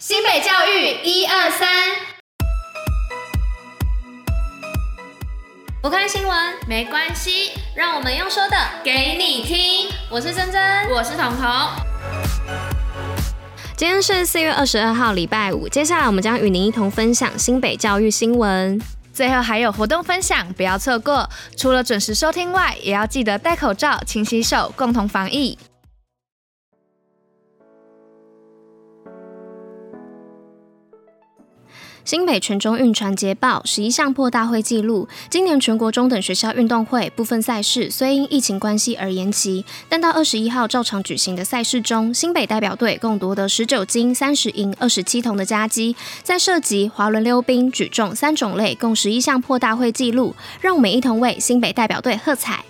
新北教育一二三，不看新闻没关系，让我们用说的给你听。我是珍珍，我是彤彤。今天是四月二十二号，礼拜五。接下来我们将与您一同分享新北教育新闻，最后还有活动分享，不要错过。除了准时收听外，也要记得戴口罩、勤洗手，共同防疫。新北全中运传捷报，十一项破大会纪录。今年全国中等学校运动会部分赛事虽因疫情关系而延期，但到二十一号照常举行的赛事中，新北代表队共夺得十九金、三十银、二十七铜的佳绩，在涉及、滑轮溜冰、举重三种类共十一项破大会纪录。让我们一同为新北代表队喝彩！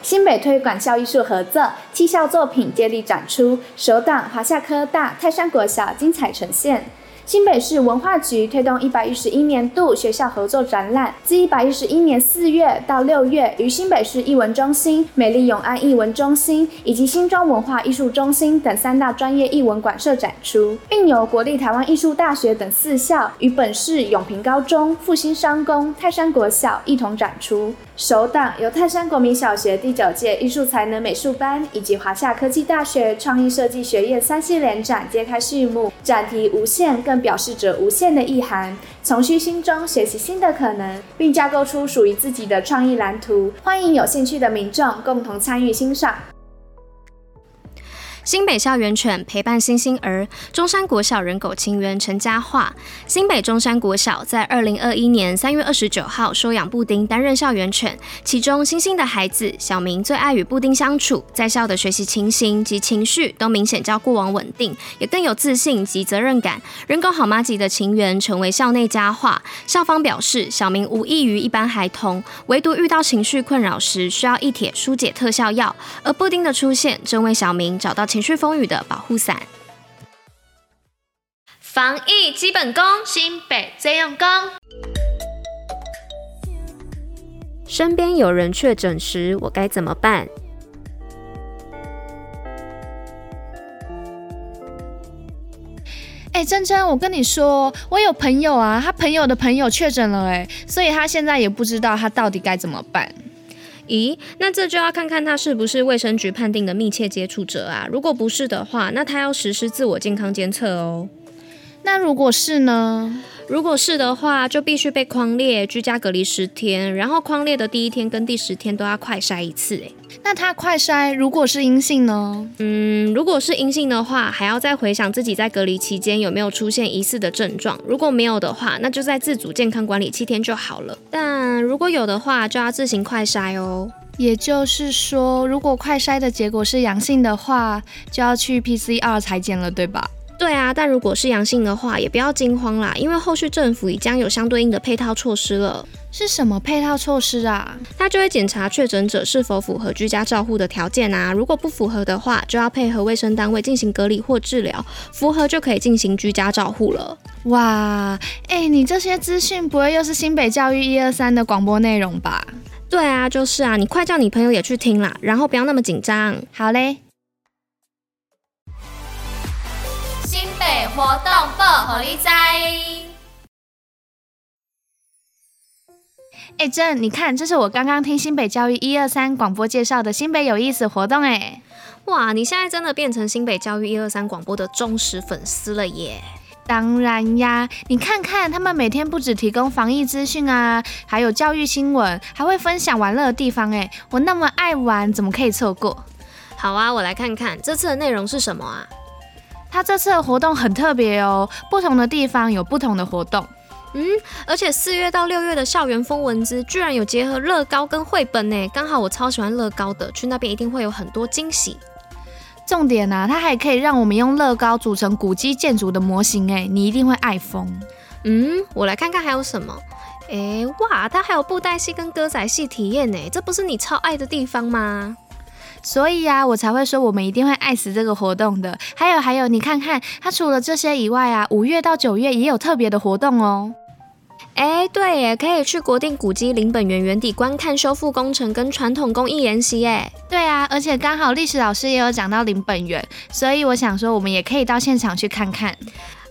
新北推广校艺术合作，七校作品接力展出，首档华夏科大、泰山国小精彩呈现。新北市文化局推动一百一十一年度学校合作展览，自一百一十一年四月到六月，于新北市艺文中心、美丽永安艺文中心以及新庄文化艺术中心等三大专业艺文馆舍展出，并由国立台湾艺术大学等四校与本市永平高中、复兴商工、泰山国小一同展出。首档由泰山国民小学第九届艺术才能美术班以及华夏科技大学创意设计学院三系联展揭开序幕，展题无限，更表示着无限的意涵。从虚心中学习新的可能，并架构出属于自己的创意蓝图。欢迎有兴趣的民众共同参与欣赏。新北校园犬陪伴星星儿，中山国小人狗情缘成佳话。新北中山国小在二零二一年三月二十九号收养布丁担任校园犬，其中星星的孩子小明最爱与布丁相处，在校的学习情形及情绪都明显较过往稳定，也更有自信及责任感。人狗好妈吉的情缘成为校内佳话。校方表示，小明无异于一般孩童，唯独遇到情绪困扰时需要一帖疏解特效药，而布丁的出现正为小明找到情绪风雨的保护伞，防疫基本功，新北最用功。身边有人确诊时，我该怎么办？哎，珍珍，我跟你说，我有朋友啊，他朋友的朋友确诊了，哎，所以他现在也不知道他到底该怎么办。咦，那这就要看看他是不是卫生局判定的密切接触者啊？如果不是的话，那他要实施自我健康监测哦。那如果是呢？如果是的话，就必须被框列居家隔离十天，然后框列的第一天跟第十天都要快筛一次。诶，那他快筛如果是阴性呢？嗯，如果是阴性的话，还要再回想自己在隔离期间有没有出现疑似的症状。如果没有的话，那就在自主健康管理七天就好了。但如果有的话，就要自行快筛哦。也就是说，如果快筛的结果是阳性的话，就要去 PCR 裁剪了，对吧？对啊，但如果是阳性的话，也不要惊慌啦，因为后续政府已将有相对应的配套措施了。是什么配套措施啊？他就会检查确诊者是否符合居家照护的条件啊，如果不符合的话，就要配合卫生单位进行隔离或治疗；符合就可以进行居家照护了。哇，哎，你这些资讯不会又是新北教育一二三的广播内容吧？对啊，就是啊，你快叫你朋友也去听啦，然后不要那么紧张。好嘞。活动报虎哩知。哎，真，你看，这是我刚刚听新北教育一二三广播介绍的新北有意思活动。哎，哇，你现在真的变成新北教育一二三广播的忠实粉丝了耶！当然呀，你看看他们每天不只提供防疫资讯啊，还有教育新闻，还会分享玩乐的地方。哎，我那么爱玩，怎么可以错过？好啊，我来看看这次的内容是什么啊？他这次的活动很特别哦，不同的地方有不同的活动。嗯，而且四月到六月的校园风文资居然有结合乐高跟绘本呢，刚好我超喜欢乐高的，去那边一定会有很多惊喜。重点啊，它还可以让我们用乐高组成古迹建筑的模型，哎，你一定会爱疯。嗯，我来看看还有什么。哎，哇，它还有布袋戏跟歌仔戏体验呢，这不是你超爱的地方吗？所以呀、啊，我才会说我们一定会爱死这个活动的。还有还有，你看看，它除了这些以外啊，五月到九月也有特别的活动哦。哎，对耶，可以去国定古迹林本源原地观看修复工程跟传统工艺研习耶。对啊，而且刚好历史老师也有讲到林本源，所以我想说我们也可以到现场去看看。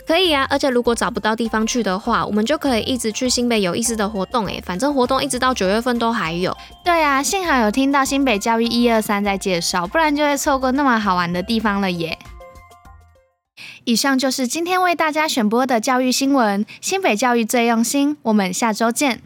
可以啊，而且如果找不到地方去的话，我们就可以一直去新北有意思的活动诶，反正活动一直到九月份都还有。对啊，幸好有听到新北教育一二三在介绍，不然就会错过那么好玩的地方了耶。以上就是今天为大家选播的教育新闻，新北教育最用心，我们下周见。